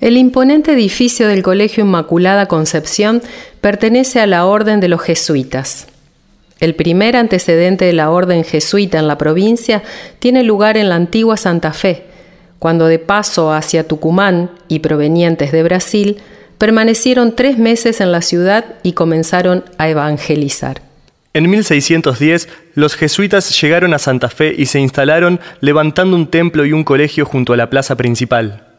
El imponente edificio del Colegio Inmaculada Concepción pertenece a la Orden de los Jesuitas. El primer antecedente de la orden jesuita en la provincia tiene lugar en la antigua Santa Fe, cuando de paso hacia Tucumán y provenientes de Brasil, permanecieron tres meses en la ciudad y comenzaron a evangelizar. En 1610, los jesuitas llegaron a Santa Fe y se instalaron levantando un templo y un colegio junto a la plaza principal.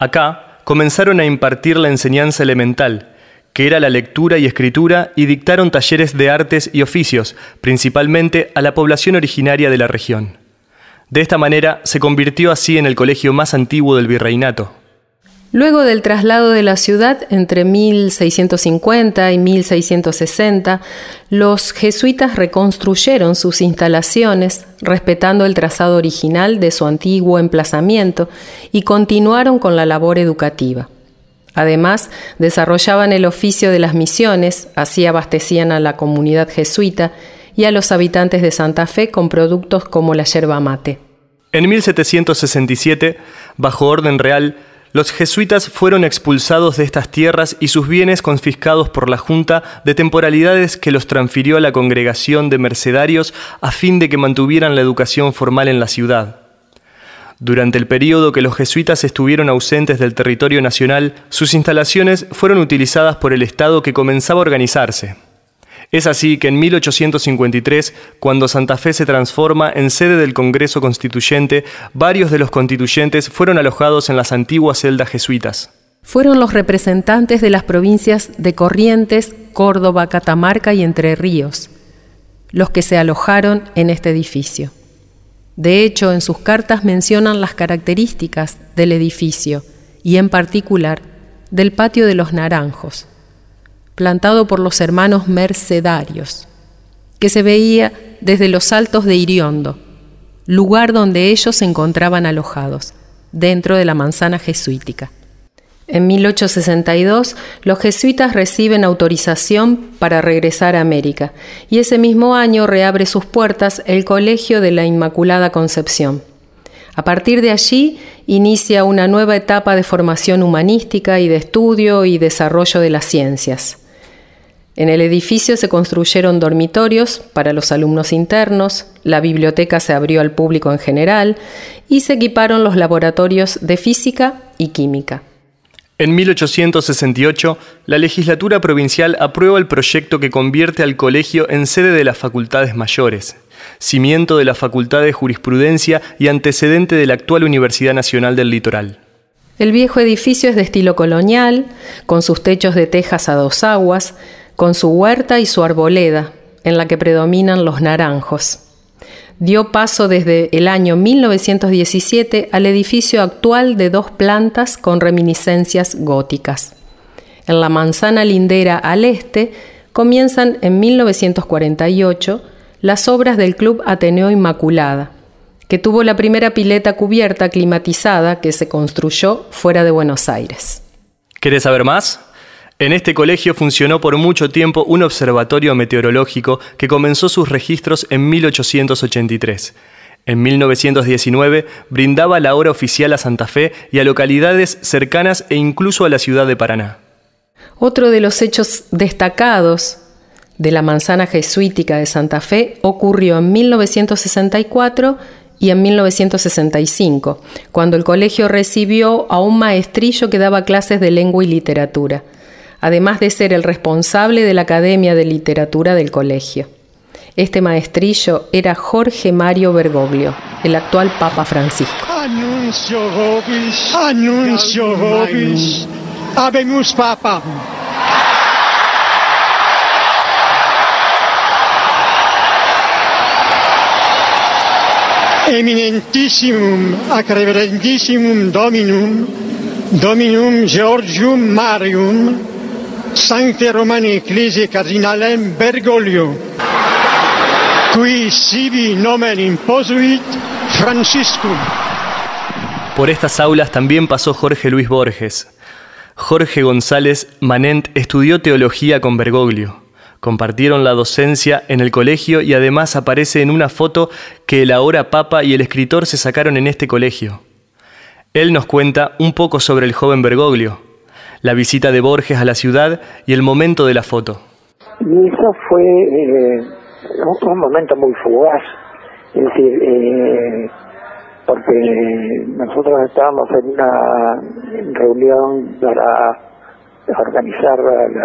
Acá comenzaron a impartir la enseñanza elemental, que era la lectura y escritura, y dictaron talleres de artes y oficios, principalmente a la población originaria de la región. De esta manera se convirtió así en el colegio más antiguo del virreinato. Luego del traslado de la ciudad entre 1650 y 1660, los jesuitas reconstruyeron sus instalaciones, respetando el trazado original de su antiguo emplazamiento, y continuaron con la labor educativa. Además, desarrollaban el oficio de las misiones, así abastecían a la comunidad jesuita y a los habitantes de Santa Fe con productos como la yerba mate. En 1767, bajo orden real, los jesuitas fueron expulsados de estas tierras y sus bienes confiscados por la Junta de temporalidades que los transfirió a la congregación de mercedarios a fin de que mantuvieran la educación formal en la ciudad. Durante el periodo que los jesuitas estuvieron ausentes del territorio nacional, sus instalaciones fueron utilizadas por el Estado que comenzaba a organizarse. Es así que en 1853, cuando Santa Fe se transforma en sede del Congreso Constituyente, varios de los constituyentes fueron alojados en las antiguas celdas jesuitas. Fueron los representantes de las provincias de Corrientes, Córdoba, Catamarca y Entre Ríos, los que se alojaron en este edificio. De hecho, en sus cartas mencionan las características del edificio y en particular del patio de los Naranjos, plantado por los hermanos mercedarios, que se veía desde los altos de Iriondo, lugar donde ellos se encontraban alojados, dentro de la manzana jesuítica. En 1862, los jesuitas reciben autorización para regresar a América y ese mismo año reabre sus puertas el Colegio de la Inmaculada Concepción. A partir de allí inicia una nueva etapa de formación humanística y de estudio y desarrollo de las ciencias. En el edificio se construyeron dormitorios para los alumnos internos, la biblioteca se abrió al público en general y se equiparon los laboratorios de física y química. En 1868, la legislatura provincial aprueba el proyecto que convierte al colegio en sede de las facultades mayores, cimiento de la Facultad de Jurisprudencia y antecedente de la actual Universidad Nacional del Litoral. El viejo edificio es de estilo colonial, con sus techos de tejas a dos aguas, con su huerta y su arboleda, en la que predominan los naranjos dio paso desde el año 1917 al edificio actual de dos plantas con reminiscencias góticas. En la manzana lindera al este comienzan en 1948 las obras del Club Ateneo Inmaculada, que tuvo la primera pileta cubierta climatizada que se construyó fuera de Buenos Aires. ¿Querés saber más? En este colegio funcionó por mucho tiempo un observatorio meteorológico que comenzó sus registros en 1883. En 1919 brindaba la hora oficial a Santa Fe y a localidades cercanas e incluso a la ciudad de Paraná. Otro de los hechos destacados de la manzana jesuítica de Santa Fe ocurrió en 1964 y en 1965, cuando el colegio recibió a un maestrillo que daba clases de lengua y literatura además de ser el responsable de la Academia de Literatura del colegio. Este maestrillo era Jorge Mario Bergoglio, el actual Papa Francisco. Anuncio vobis, anuncio vobis, habemus Papa. Eminentissimum ac reverendissimum Dominum, Dominum Georgium Marium, Sancte Romani Ecclesiae Cardinalem Bergoglio, qui sibi nomen imposuit Franciscum. Por estas aulas también pasó Jorge Luis Borges. Jorge González Manent estudió teología con Bergoglio. Compartieron la docencia en el colegio y además aparece en una foto que el ahora Papa y el escritor se sacaron en este colegio. Él nos cuenta un poco sobre el joven Bergoglio, la visita de Borges a la ciudad y el momento de la foto. Y eso fue eh, un momento muy fugaz, es decir, eh, porque nosotros estábamos en una reunión para organizar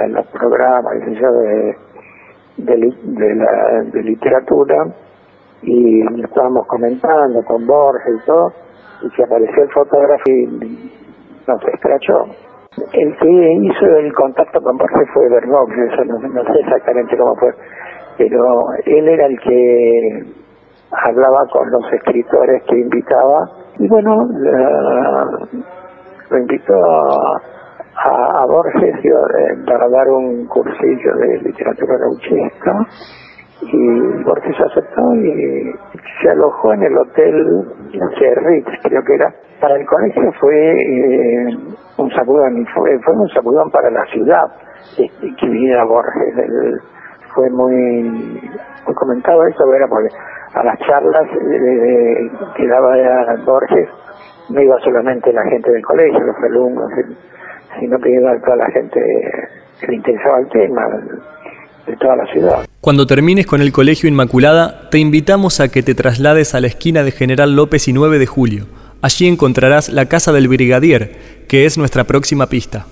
los programas de, de, la, de literatura y estábamos comentando con Borges y todo, y se apareció el fotógrafo y nos escrachó. El que hizo el contacto con Borges fue Bergoglio, eso no, sé exactamente cómo fue, pero él era el que hablaba con los escritores que invitaba y bueno, lo invitó a, Borges eh, para dar un cursillo de literatura gauchesca y Borges aceptó y se alojó en el hotel Ritz, creo que era. Para el colegio fue eh, un sacudón, fue, fue un sacudón para la ciudad este, que viniera Borges. fue muy, muy comentado eso, era porque a las charlas eh, que daba Borges no iba solamente la gente del colegio, los alumnos, sino que iba toda la gente que le interesaba el tema de toda la ciudad. Cuando termines con el Colegio Inmaculada, te invitamos a que te traslades a la esquina de General López y 9 de Julio. Allí encontrarás la Casa del Brigadier, que es nuestra próxima pista.